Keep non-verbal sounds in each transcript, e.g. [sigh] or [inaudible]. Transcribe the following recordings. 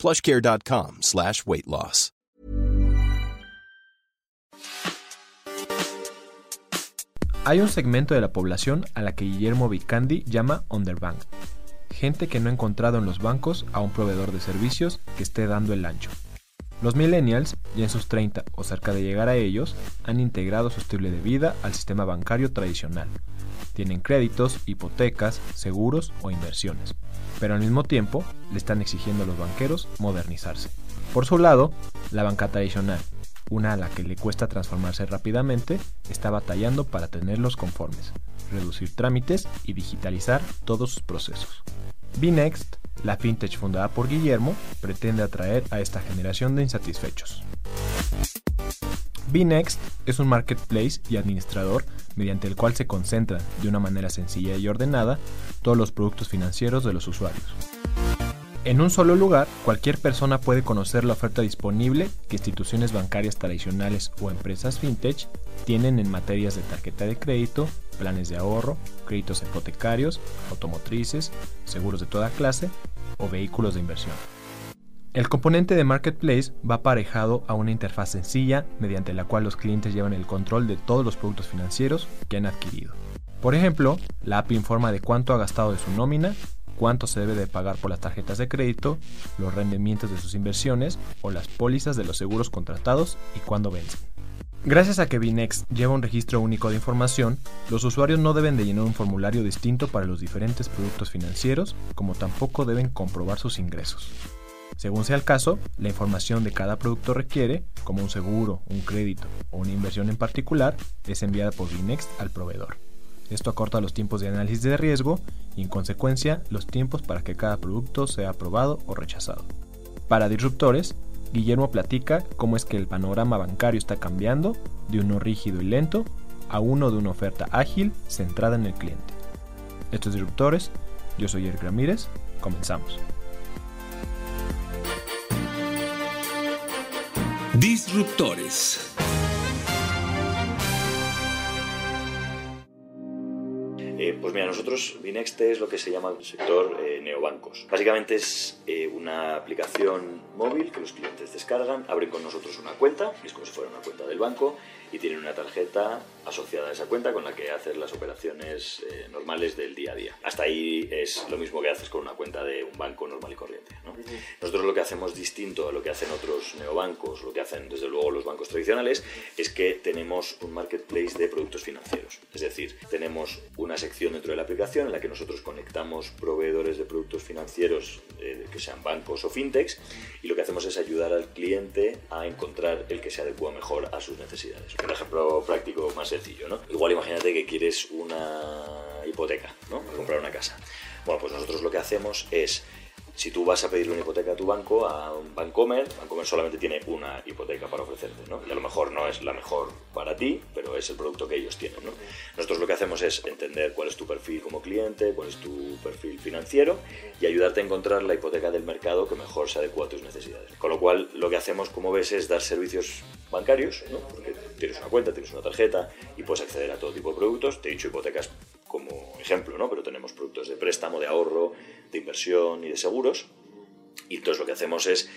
plushcare.com. Hay un segmento de la población a la que Guillermo Vicandi llama underbank. Gente que no ha encontrado en los bancos a un proveedor de servicios que esté dando el ancho. Los millennials, ya en sus 30 o cerca de llegar a ellos, han integrado su estilo de vida al sistema bancario tradicional. Tienen créditos, hipotecas, seguros o inversiones pero al mismo tiempo le están exigiendo a los banqueros modernizarse. Por su lado, la banca tradicional, una a la que le cuesta transformarse rápidamente, está batallando para tenerlos conformes, reducir trámites y digitalizar todos sus procesos. Bnext, la fintech fundada por Guillermo, pretende atraer a esta generación de insatisfechos. Bnext es un marketplace y administrador mediante el cual se concentran de una manera sencilla y ordenada todos los productos financieros de los usuarios. En un solo lugar, cualquier persona puede conocer la oferta disponible que instituciones bancarias tradicionales o empresas fintech tienen en materias de tarjeta de crédito, planes de ahorro, créditos hipotecarios, automotrices, seguros de toda clase o vehículos de inversión. El componente de Marketplace va aparejado a una interfaz sencilla mediante la cual los clientes llevan el control de todos los productos financieros que han adquirido. Por ejemplo, la app informa de cuánto ha gastado de su nómina, cuánto se debe de pagar por las tarjetas de crédito, los rendimientos de sus inversiones o las pólizas de los seguros contratados y cuándo vencen. Gracias a que Binex lleva un registro único de información, los usuarios no deben de llenar un formulario distinto para los diferentes productos financieros, como tampoco deben comprobar sus ingresos. Según sea el caso, la información de cada producto requiere, como un seguro, un crédito o una inversión en particular, es enviada por Binext al proveedor. Esto acorta los tiempos de análisis de riesgo y en consecuencia los tiempos para que cada producto sea aprobado o rechazado. Para disruptores, Guillermo platica cómo es que el panorama bancario está cambiando de uno rígido y lento a uno de una oferta ágil centrada en el cliente. Estos disruptores, yo soy Eric Ramírez, comenzamos. Disruptores. Eh, pues mira, nosotros Binexte es lo que se llama el sector eh, neobancos. Básicamente es eh, una aplicación móvil que los clientes descargan, abren con nosotros una cuenta, es como si fuera una cuenta del banco, y tienen una tarjeta asociada a esa cuenta con la que hacer las operaciones eh, normales del día a día. Hasta ahí es lo mismo que haces con una cuenta de un banco normal y corriente. Nosotros lo que hacemos distinto a lo que hacen otros neobancos, lo que hacen desde luego los bancos tradicionales, es que tenemos un marketplace de productos financieros. Es decir, tenemos una sección dentro de la aplicación en la que nosotros conectamos proveedores de productos financieros, eh, que sean bancos o fintechs, y lo que hacemos es ayudar al cliente a encontrar el que se adecua mejor a sus necesidades. Un ejemplo práctico más sencillo, ¿no? Igual imagínate que quieres una hipoteca, ¿no? Para comprar una casa. Bueno, pues nosotros lo que hacemos es si tú vas a pedir una hipoteca a tu banco, a un Bancomer, Bancomer solamente tiene una hipoteca para ofrecerte, ¿no? Y a lo mejor no es la mejor para ti, pero es el producto que ellos tienen, ¿no? Nosotros lo que hacemos es entender cuál es tu perfil como cliente, cuál es tu perfil financiero y ayudarte a encontrar la hipoteca del mercado que mejor se adecua a tus necesidades. Con lo cual, lo que hacemos, como ves, es dar servicios bancarios, ¿no? Porque tienes una cuenta, tienes una tarjeta y puedes acceder a todo tipo de productos. Te he dicho hipotecas ejemplo, ¿no? Pero tenemos productos de préstamo, de ahorro, de inversión y de seguros. Y entonces lo que hacemos es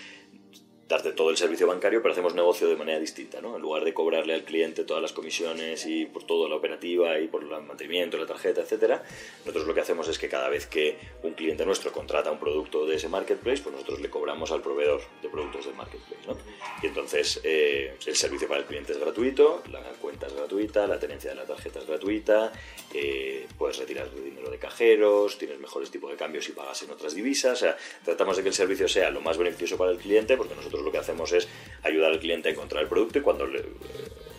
darte todo el servicio bancario, pero hacemos negocio de manera distinta, ¿no? En lugar de cobrarle al cliente todas las comisiones y por toda la operativa y por el mantenimiento, la tarjeta, etcétera, nosotros lo que hacemos es que cada vez que un cliente nuestro contrata un producto de ese marketplace, pues nosotros le cobramos al proveedor de productos del marketplace, ¿no? Y entonces eh, el servicio para el cliente es gratuito, la cuenta es gratuita, la tenencia de la tarjeta es gratuita, eh, puedes retirar dinero de cajeros, tienes mejores tipos de cambios y pagas en otras divisas, o sea, tratamos de que el servicio sea lo más beneficioso para el cliente porque nosotros lo que hacemos es ayudar al cliente a encontrar el producto y cuando le, eh,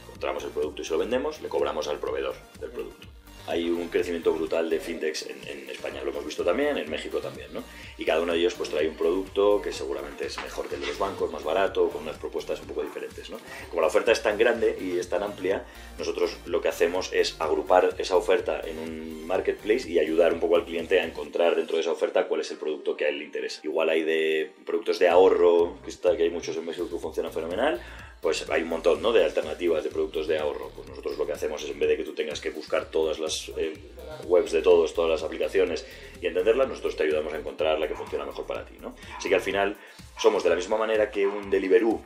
encontramos el producto y se lo vendemos, le cobramos al proveedor del producto. Hay un crecimiento brutal de fintechs en, España, lo hemos visto también, en México también, ¿no? Y cada uno de ellos pues trae un producto que seguramente es mejor que el de los bancos, más barato, con unas propuestas un poco diferentes, ¿no? Como la oferta es tan grande y es tan amplia, nosotros lo que hacemos es agrupar esa oferta en un marketplace y ayudar un poco al cliente a encontrar dentro de esa oferta cuál es el producto que a él le interesa. Igual hay de productos de ahorro, que, está, que hay muchos en México que funcionan fenomenal, pues hay un montón ¿no? de alternativas de productos de ahorro. Pues nosotros lo que hacemos es, en vez de que tú tengas que buscar todas las eh, webs de todos, todas las aplicaciones y entenderlas, nosotros te ayudamos a encontrar la que funciona mejor para ti. ¿no? Así que al final somos de la misma manera que un Deliveroo,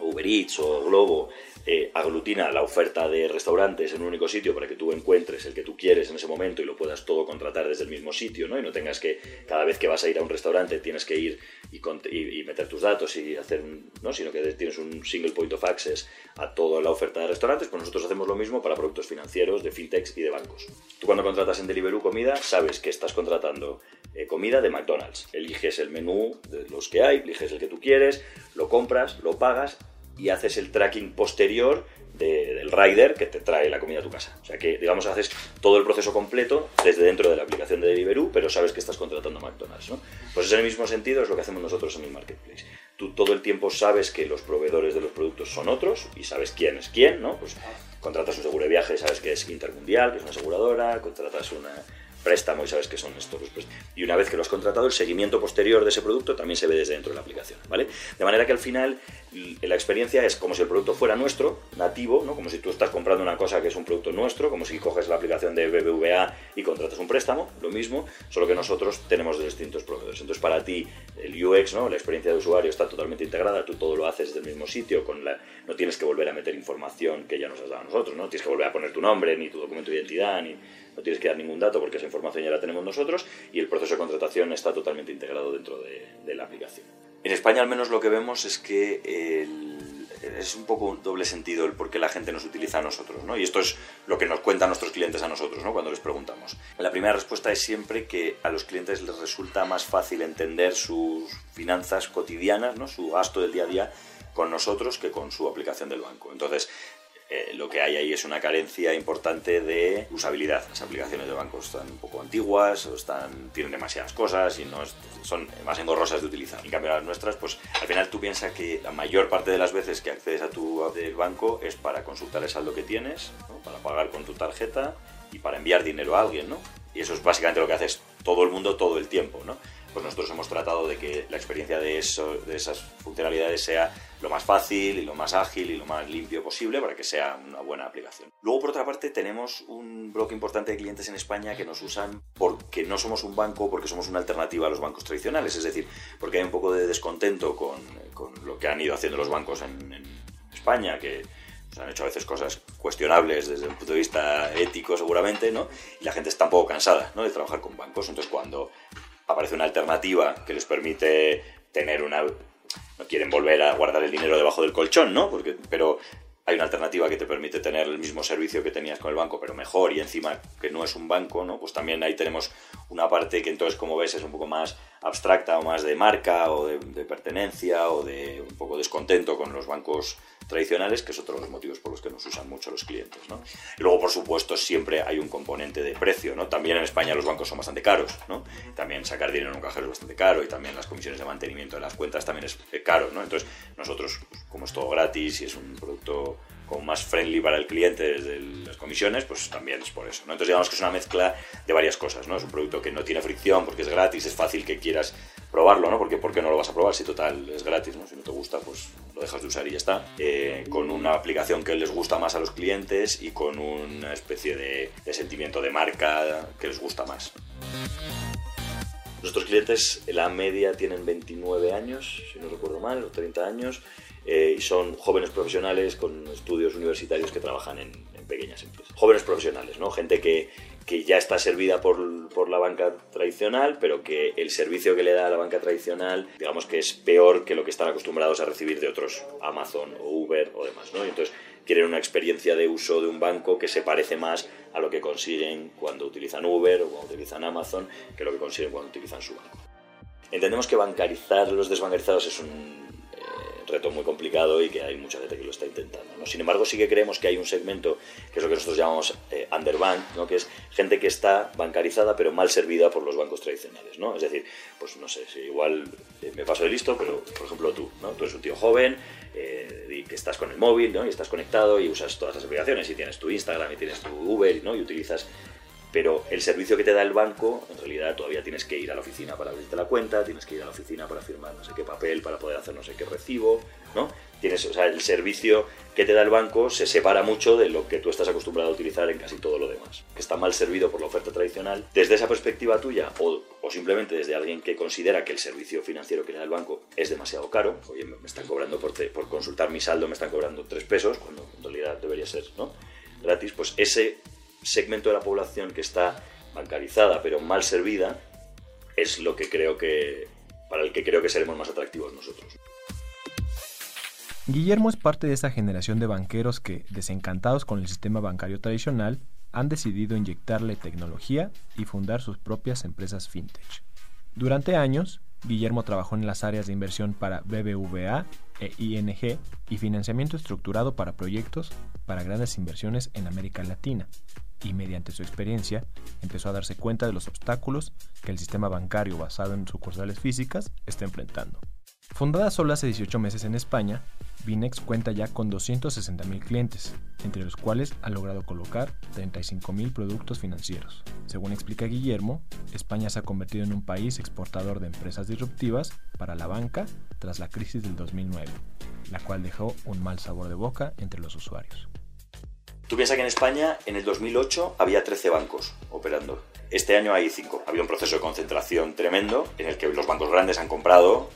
Uber Eats o Globo eh, aglutina la oferta de restaurantes en un único sitio para que tú encuentres el que tú quieres en ese momento y lo puedas todo contratar desde el mismo sitio, ¿no? Y no tengas que, cada vez que vas a ir a un restaurante, tienes que ir y, meter tus datos y hacer, ¿no? Sino que tienes un single point of access a toda la oferta de restaurantes, pues nosotros hacemos lo mismo para productos financieros, de fintechs y de bancos. Tú cuando contratas en Deliveroo comida, sabes que estás contratando eh, comida de McDonald's. Eliges el menú de los que hay, eliges el que tú quieres, lo compras, lo pagas y haces el tracking posterior del rider que te trae la comida a tu casa. O sea que, digamos, haces todo el proceso completo desde dentro de la aplicación de Deliveroo, pero sabes que estás contratando a McDonald's. ¿no? Pues es en el mismo sentido es lo que hacemos nosotros en el marketplace. Tú todo el tiempo sabes que los proveedores de los productos son otros y sabes quién es quién, ¿no? Pues contratas un seguro de viaje, sabes que es Intermundial, que es una aseguradora, contratas una, préstamo y sabes que son estos los Y una vez que lo has contratado, el seguimiento posterior de ese producto también se ve desde dentro de la aplicación, ¿vale? De manera que al final la experiencia es como si el producto fuera nuestro, nativo, ¿no? Como si tú estás comprando una cosa que es un producto nuestro, como si coges la aplicación de BBVA y contratas un préstamo, lo mismo, solo que nosotros tenemos distintos proveedores. Entonces para ti el UX, ¿no? La experiencia de usuario está totalmente integrada, tú todo lo haces desde el mismo sitio, con la, no tienes que volver a meter información que ya nos has dado a nosotros, ¿no? Tienes que volver a poner tu nombre, ni tu documento de identidad, ni no tienes que dar ningún dato porque esa información ya la tenemos nosotros y el proceso de contratación está totalmente integrado dentro de, la aplicación. En España al menos lo que vemos es que es un poco un doble sentido el por qué la gente nos utiliza a nosotros, ¿no? Y esto es lo que nos cuentan nuestros clientes a nosotros, ¿no? Cuando les preguntamos. La primera respuesta es siempre que a los clientes les resulta más fácil entender sus finanzas cotidianas, ¿no? Su gasto del día a día con nosotros que con su aplicación del banco. Entonces, eh, lo que hay ahí es una carencia importante de usabilidad. Las aplicaciones de banco están un poco antiguas, o están, tienen demasiadas cosas y no son más engorrosas de utilizar. En cambio, las nuestras, pues al final tú piensas que la mayor parte de las veces que accedes a tu app del banco es para consultar el saldo que tienes, para pagar con tu tarjeta y para enviar dinero a alguien, ¿no? Y eso es básicamente lo que haces todo el mundo todo el tiempo, ¿no? Pues nosotros hemos tratado de que la experiencia de, eso, de esas funcionalidades sea lo más fácil y lo más ágil y lo más limpio posible para que sea una buena aplicación. Luego, por otra parte, tenemos un bloque importante de clientes en España que nos usan porque no somos un banco, porque somos una alternativa a los bancos tradicionales, es decir, porque hay un poco de descontento con, con lo que han ido haciendo los bancos en, en España, que han hecho a veces cosas cuestionables desde un punto de vista ético seguramente, ¿no? Y la gente está un poco cansada ¿no? de trabajar con bancos. Entonces cuando aparece una alternativa que les permite tener una no quieren volver a guardar el dinero debajo del colchón, ¿no? Porque, pero hay una alternativa que te permite tener el mismo servicio que tenías con el banco, pero mejor y encima que no es un banco, ¿no? Pues también ahí tenemos una parte que entonces, como ves, es un poco más abstracta o más de marca o de, pertenencia o de un poco descontento con los bancos tradicionales, que es otro de los motivos por los que nos usan mucho los clientes. ¿no? Luego, por supuesto, siempre hay un componente de precio. ¿no? También en España los bancos son bastante caros. ¿no? También sacar dinero en un cajero es bastante caro y también las comisiones de mantenimiento de las cuentas también es caro. ¿no? Entonces, nosotros, pues, como es todo gratis y es un producto como más friendly para el cliente desde las comisiones, pues también es por eso. Entonces digamos que es una mezcla de varias cosas. ¿no? Es un producto que no tiene fricción porque es gratis, es fácil que quieras probarlo, ¿no? Porque ¿por qué no lo vas a probar si total es gratis, ¿no? Si no te gusta, pues lo dejas de usar y ya está. Eh, con una aplicación que les gusta más a los clientes y con una especie de, sentimiento de marca que les gusta más. Nuestros clientes, en la media, tienen 29 años, si no recuerdo mal, o 30 años, eh, y son jóvenes profesionales con estudios universitarios que trabajan en, en pequeñas empresas. Jóvenes profesionales, ¿no? Gente que, que ya está servida por, por, la banca tradicional, pero que el servicio que le da a la banca tradicional, digamos que es peor que lo que están acostumbrados a recibir de otros Amazon o Uber o demás, ¿no? Y entonces quieren una experiencia de uso de un banco que se parece más a lo que consiguen cuando utilizan Uber o cuando utilizan Amazon que lo que consiguen cuando utilizan su banco. Entendemos que bancarizar los desbancarizados es un reto muy complicado y que hay mucha gente que lo está intentando. ¿no? Sin embargo, sí que creemos que hay un segmento que es lo que nosotros llamamos eh, underbank, ¿no? que es gente que está bancarizada pero mal servida por los bancos tradicionales. ¿no? Es decir, pues no sé, igual eh, me paso de listo, pero por ejemplo tú, ¿no? tú eres un tío joven eh, y que estás con el móvil ¿no? y estás conectado y usas todas las aplicaciones y tienes tu Instagram y tienes tu Uber ¿no? y utilizas pero el servicio que te da el banco, en realidad todavía tienes que ir a la oficina para abrirte la cuenta, tienes que ir a la oficina para firmar no sé qué papel, para poder hacer no sé qué recibo, ¿no? Tienes, o sea, el servicio que te da el banco se separa mucho de lo que tú estás acostumbrado a utilizar en casi todo lo demás, que está mal servido por la oferta tradicional. Desde esa perspectiva tuya, o, o simplemente desde alguien que considera que el servicio financiero que le da el banco es demasiado caro, oye, me están cobrando por, por consultar mi saldo, me están cobrando tres pesos, cuando en realidad debería ser, ¿no? Gratis, pues ese segmento de la población que está bancarizada pero mal servida es lo que creo que para el que creo que seremos más atractivos nosotros. Guillermo es parte de esa generación de banqueros que, desencantados con el sistema bancario tradicional, han decidido inyectarle tecnología y fundar sus propias empresas fintech. Durante años, Guillermo trabajó en las áreas de inversión para BBVA e ING y financiamiento estructurado para proyectos para grandes inversiones en América Latina, y mediante su experiencia empezó a darse cuenta de los obstáculos que el sistema bancario basado en sucursales físicas está enfrentando. Fundada solo hace 18 meses en España, Binex cuenta ya con 260.000 clientes, entre los cuales ha logrado colocar 35.000 productos financieros. Según explica Guillermo, España se ha convertido en un país exportador de empresas disruptivas para la banca tras la crisis del 2009, la cual dejó un mal sabor de boca entre los usuarios. Tú piensas que en España en el 2008 había 13 bancos operando. Este año hay 5. Había un proceso de concentración tremendo en el que los bancos grandes han comprado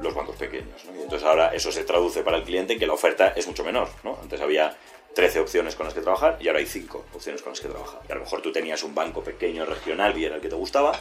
los bancos pequeños. Y entonces ahora eso se traduce para el cliente en que la oferta es mucho menor. ¿no? Antes había 13 opciones con las que trabajar y ahora hay 5 opciones con las que trabajar. Y a lo mejor tú tenías un banco pequeño, regional, y era el que te gustaba,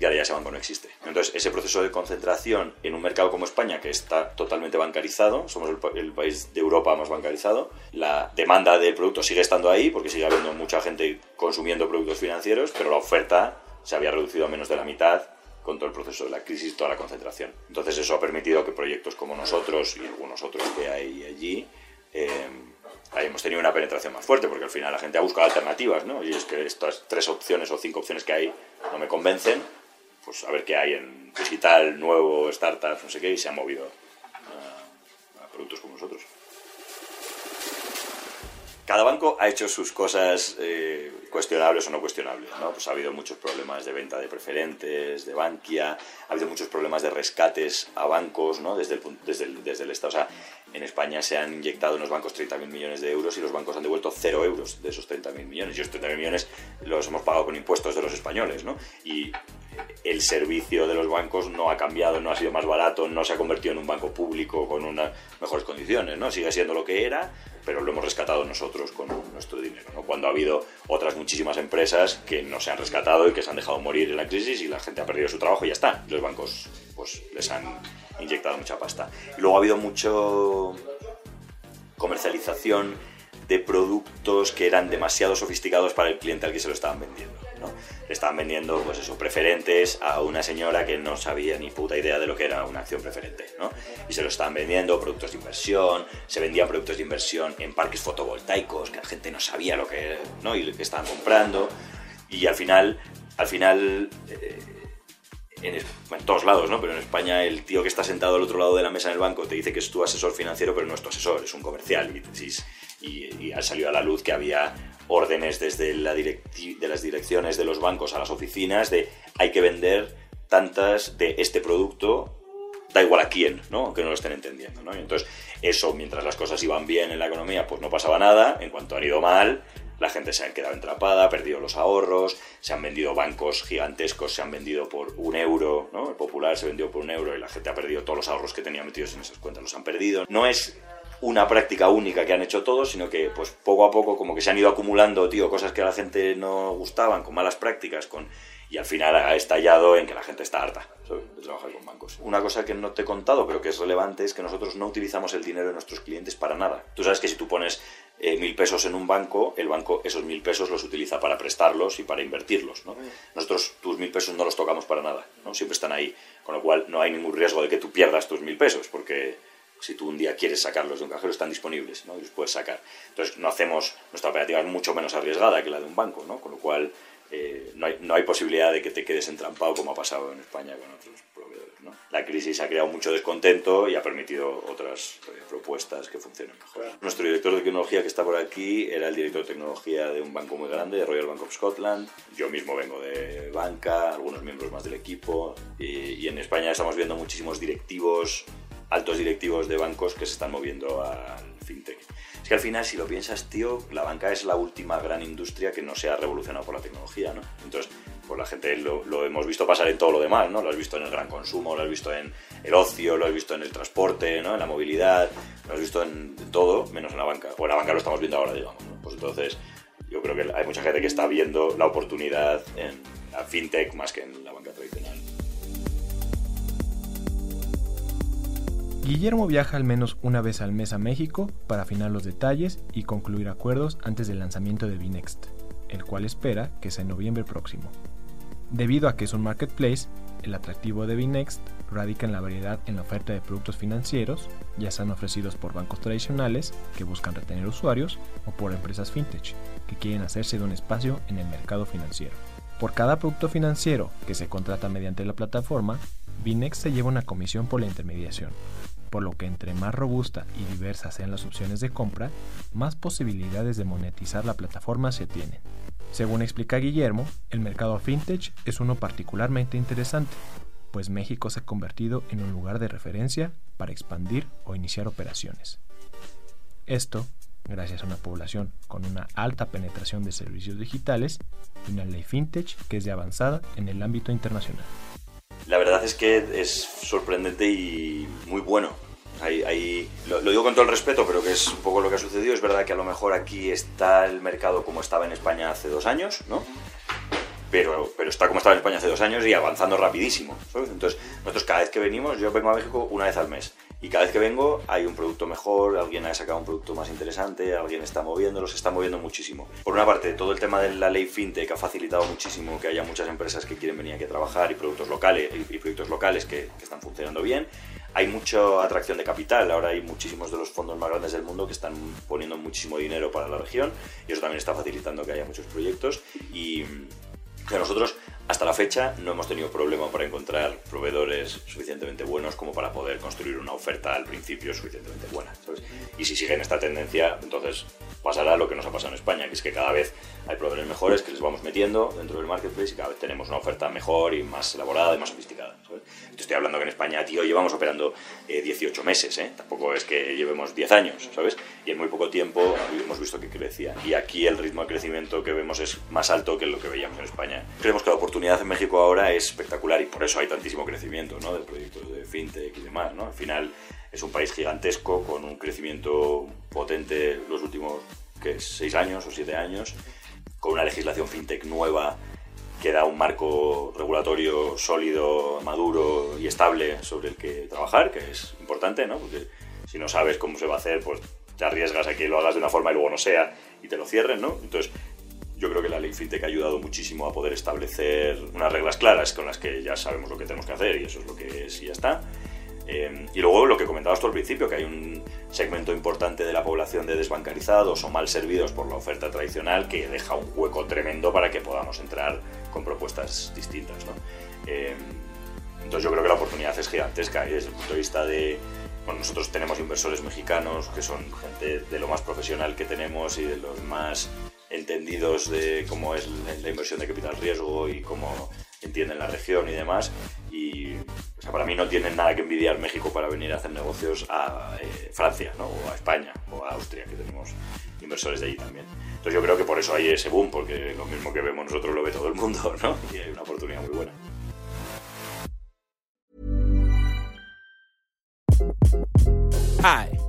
y ahora ya ese banco no existe. Entonces, ese proceso de concentración en un mercado como España, que está totalmente bancarizado, somos el, país de Europa más bancarizado, la demanda del producto sigue estando ahí, porque sigue habiendo mucha gente consumiendo productos financieros, pero la oferta se había reducido a menos de la mitad con todo el proceso de la crisis, toda la concentración. Entonces, eso ha permitido que proyectos como nosotros y algunos otros que hay allí, eh, hemos tenido una penetración más fuerte, porque al final la gente ha buscado alternativas, ¿no? Y es que estas tres opciones o cinco opciones que hay no me convencen, pues a ver qué hay en digital, nuevo, startups, no sé qué, y se han movido a, productos como nosotros. Cada banco ha hecho sus cosas eh, cuestionables o no cuestionables, ¿no? Pues ha habido muchos problemas de venta de preferentes, de Bankia, ha habido muchos problemas de rescates a bancos, ¿no? Desde el, desde el, desde el Estado. O sea, en España se han inyectado en los bancos 30.000 millones de euros y los bancos han devuelto 0 euros de esos 30.000 millones. Y esos 30.000 millones los hemos pagado con impuestos de los españoles, ¿no? Y el servicio de los bancos no ha cambiado, no ha sido más barato, no se ha convertido en un banco público con unas mejores condiciones, ¿no? Sigue siendo lo que era, pero lo hemos rescatado nosotros con nuestro dinero, ¿no? Cuando ha habido otras muchísimas empresas que no se han rescatado y que se han dejado morir en la crisis y la gente ha perdido su trabajo y ya está. Los bancos pues les han inyectado mucha pasta. Y luego ha habido mucho comercialización de productos que eran demasiado sofisticados para el cliente al que se lo estaban vendiendo. ¿no? Le estaban vendiendo, pues eso, preferentes a una señora que no sabía ni puta idea de lo que era una acción preferente, ¿no? Y se lo estaban vendiendo productos de inversión, se vendían productos de inversión en parques fotovoltaicos, que la gente no sabía lo que, ¿no? Y lo que estaban comprando. Y al final, al final... Eh, en, todos lados, ¿no? Pero en España el tío que está sentado al otro lado de la mesa en el banco te dice que es tu asesor financiero, pero no es tu asesor, es un comercial. Y, y ha salido a la luz que había órdenes desde la de las direcciones de los bancos a las oficinas de hay que vender tantas de este producto, da igual a quién, ¿no? aunque no lo estén entendiendo. ¿no? Y entonces, eso mientras las cosas iban bien en la economía, pues no pasaba nada. En cuanto han ido mal, la gente se ha quedado entrapada, ha perdido los ahorros, se han vendido bancos gigantescos, se han vendido por un euro, ¿no? El popular se vendió por un euro y la gente ha perdido todos los ahorros que tenía metidos en esas cuentas, los han perdido. No es una práctica única que han hecho todos, sino que pues poco a poco como que se han ido acumulando, tío, cosas que a la gente no gustaban, con malas prácticas, con y al final ha estallado en que la gente está harta de trabajar con bancos. Una cosa que no te he contado, pero que es relevante, es que nosotros no utilizamos el dinero de nuestros clientes para nada. Tú sabes que si tú pones eh, mil pesos en un banco, el banco esos mil pesos los utiliza para prestarlos y para invertirlos. ¿no? Nosotros tus mil pesos no los tocamos para nada, ¿no? siempre están ahí, con lo cual no hay ningún riesgo de que tú pierdas tus mil pesos, porque Si tú un día quieres sacarlos de un cajero, están disponibles, ¿no? Y los puedes sacar. Entonces, no hacemos, nuestra operativa es mucho menos arriesgada que la de un banco, ¿no? Con lo cual, eh, no, hay, no hay posibilidad de que te quedes entrampado como ha pasado en España con otros proveedores. ¿no? La crisis ha creado mucho descontento y ha permitido otras eh, propuestas que funcionen mejor. Nuestro director de tecnología que está por aquí era el director de tecnología de un banco muy grande, de Royal Bank of Scotland. Yo mismo vengo de banca, algunos miembros más del equipo. Y, y en España estamos viendo muchísimos directivos, altos directivos de bancos que se están moviendo al fintech. Es que al final, si lo piensas, tío, la banca es la última gran industria que no se ha revolucionado por la tecnología, ¿no? Entonces, pues la gente lo, lo hemos visto pasar en todo lo demás, ¿no? Lo has visto en el gran consumo, lo has visto en el ocio, lo has visto en el transporte, ¿no? En la movilidad, lo has visto en todo, menos en la banca. O en la banca lo estamos viendo ahora, digamos, ¿no? Pues entonces, yo creo que hay mucha gente que está viendo la oportunidad en la fintech más que en la banca tradicional. Guillermo viaja al menos una vez al mes a México para afinar los detalles y concluir acuerdos antes del lanzamiento de Binext, el cual espera que sea en noviembre próximo. Debido a que es un marketplace, el atractivo de Binext radica en la variedad en la oferta de productos financieros, ya sean ofrecidos por bancos tradicionales que buscan retener usuarios o por empresas fintech que quieren hacerse de un espacio en el mercado financiero. Por cada producto financiero que se contrata mediante la plataforma, Binext se lleva una comisión por la intermediación, por lo que entre más robusta y diversas sean las opciones de compra, más posibilidades de monetizar la plataforma se tienen. Según explica Guillermo, el mercado fintech es uno particularmente interesante, pues México se ha convertido en un lugar de referencia para expandir o iniciar operaciones. Esto gracias a una población con una alta penetración de servicios digitales y una ley fintech que es de avanzada en el ámbito internacional. La verdad es que es sorprendente y muy bueno. Hay- lo, digo con todo el respeto, pero que es un poco lo que ha sucedido. Es verdad que a lo mejor aquí está el mercado como estaba en España hace dos años, ¿no? Pero, pero está como estaba en España hace dos años y avanzando rapidísimo. Entonces, nosotros cada vez que venimos, yo vengo a México una vez al mes. Y cada vez que vengo hay un producto mejor, alguien ha sacado un producto más interesante, alguien está moviéndolo, se está moviendo muchísimo. Por una parte, todo el tema de la ley fintech ha facilitado muchísimo que haya muchas empresas que quieren venir aquí a trabajar y productos locales, y, proyectos locales que, que están funcionando bien. Hay mucha atracción de capital, ahora hay muchísimos de los fondos más grandes del mundo que están poniendo muchísimo dinero para la región y eso también está facilitando que haya muchos proyectos y, que nosotros hasta la fecha no hemos tenido problema para encontrar proveedores suficientemente buenos como para poder construir una oferta al principio suficientemente buena. ¿sabes? Y si siguen esta tendencia, entonces pasará lo que nos ha pasado en España, que es que cada vez hay proveedores mejores que les vamos metiendo dentro del marketplace y cada vez tenemos una oferta mejor y más elaborada y más sofisticada. ¿sabes? Te estoy hablando que en España, tío, llevamos operando eh, 18 meses, ¿eh? tampoco es que llevemos 10 años, ¿sabes? Y en muy poco tiempo hemos visto que crecía. Y aquí el ritmo de crecimiento que vemos es más alto que lo que veíamos en España. Creemos que la oportunidad en México ahora es espectacular y por eso hay tantísimo crecimiento ¿no? de proyectos de fintech y demás. ¿no? Al final es un país gigantesco con un crecimiento potente los últimos ¿qué? 6 años o 7 años, con una legislación fintech nueva que da un marco regulatorio sólido, maduro y estable sobre el que trabajar, que es importante, ¿no? Porque si no sabes cómo se va a hacer, pues te arriesgas a que lo hagas de una forma y luego no sea y te lo cierren, ¿no? Entonces, yo creo que la ley fintech ha ayudado muchísimo a poder establecer unas reglas claras con las que ya sabemos lo que tenemos que hacer y eso es lo que es y ya está. Eh, y luego lo que comentabas tú al principio, que hay un segmento importante de la población de desbancarizados o mal servidos por la oferta tradicional que deja un hueco tremendo para que podamos entrar con propuestas distintas. ¿no? Eh, entonces yo creo que la oportunidad es gigantesca y desde el punto de vista de... Bueno, nosotros tenemos inversores mexicanos que son gente de lo más profesional que tenemos y de los más entendidos de cómo es la inversión de capital riesgo y cómo entienden la región y demás. Y para mí no tienen nada que envidiar México para venir a hacer negocios a eh, Francia, ¿no? o a España, o a Austria, que tenemos inversores de allí también. Entonces yo creo que por eso hay ese boom, porque lo mismo que vemos nosotros lo ve todo el mundo, [laughs] ¿no? Y hay una oportunidad muy buena. Hi,